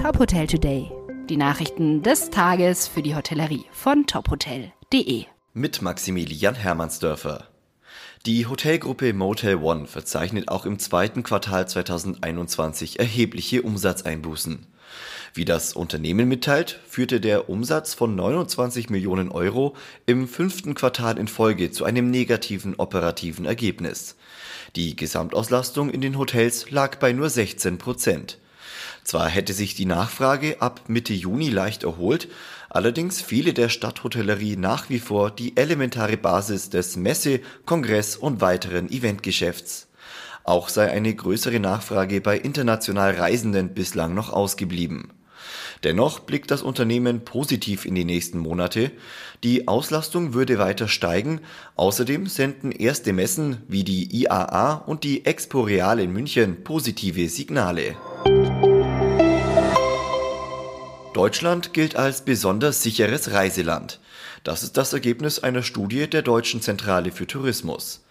Top Hotel Today. Die Nachrichten des Tages für die Hotellerie von tophotel.de. Mit Maximilian Hermannsdörfer. Die Hotelgruppe Motel One verzeichnet auch im zweiten Quartal 2021 erhebliche Umsatzeinbußen. Wie das Unternehmen mitteilt, führte der Umsatz von 29 Millionen Euro im fünften Quartal in Folge zu einem negativen operativen Ergebnis. Die Gesamtauslastung in den Hotels lag bei nur 16 Prozent. Zwar hätte sich die Nachfrage ab Mitte Juni leicht erholt, allerdings fehle der Stadthotellerie nach wie vor die elementare Basis des Messe-, Kongress- und weiteren Eventgeschäfts. Auch sei eine größere Nachfrage bei international Reisenden bislang noch ausgeblieben. Dennoch blickt das Unternehmen positiv in die nächsten Monate. Die Auslastung würde weiter steigen. Außerdem senden erste Messen wie die IAA und die Expo Real in München positive Signale. Deutschland gilt als besonders sicheres Reiseland. Das ist das Ergebnis einer Studie der Deutschen Zentrale für Tourismus.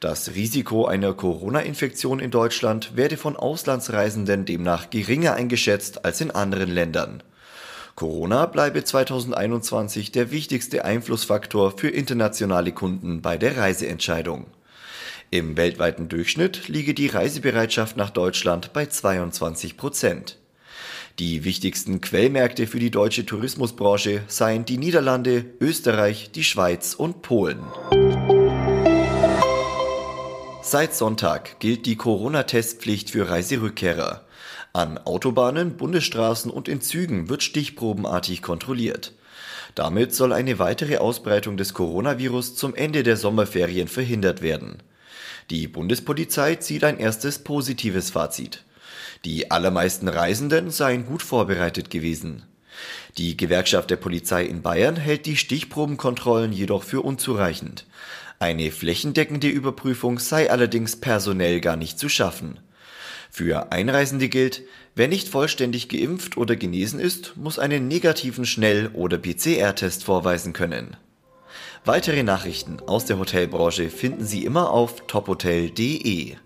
Das Risiko einer Corona-Infektion in Deutschland werde von Auslandsreisenden demnach geringer eingeschätzt als in anderen Ländern. Corona bleibe 2021 der wichtigste Einflussfaktor für internationale Kunden bei der Reiseentscheidung. Im weltweiten Durchschnitt liege die Reisebereitschaft nach Deutschland bei 22 Prozent. Die wichtigsten Quellmärkte für die deutsche Tourismusbranche seien die Niederlande, Österreich, die Schweiz und Polen. Seit Sonntag gilt die Corona-Testpflicht für Reiserückkehrer. An Autobahnen, Bundesstraßen und in Zügen wird stichprobenartig kontrolliert. Damit soll eine weitere Ausbreitung des Coronavirus zum Ende der Sommerferien verhindert werden. Die Bundespolizei zieht ein erstes positives Fazit. Die allermeisten Reisenden seien gut vorbereitet gewesen. Die Gewerkschaft der Polizei in Bayern hält die Stichprobenkontrollen jedoch für unzureichend. Eine flächendeckende Überprüfung sei allerdings personell gar nicht zu schaffen. Für Einreisende gilt, wer nicht vollständig geimpft oder genesen ist, muss einen negativen Schnell- oder PCR-Test vorweisen können. Weitere Nachrichten aus der Hotelbranche finden Sie immer auf tophotel.de.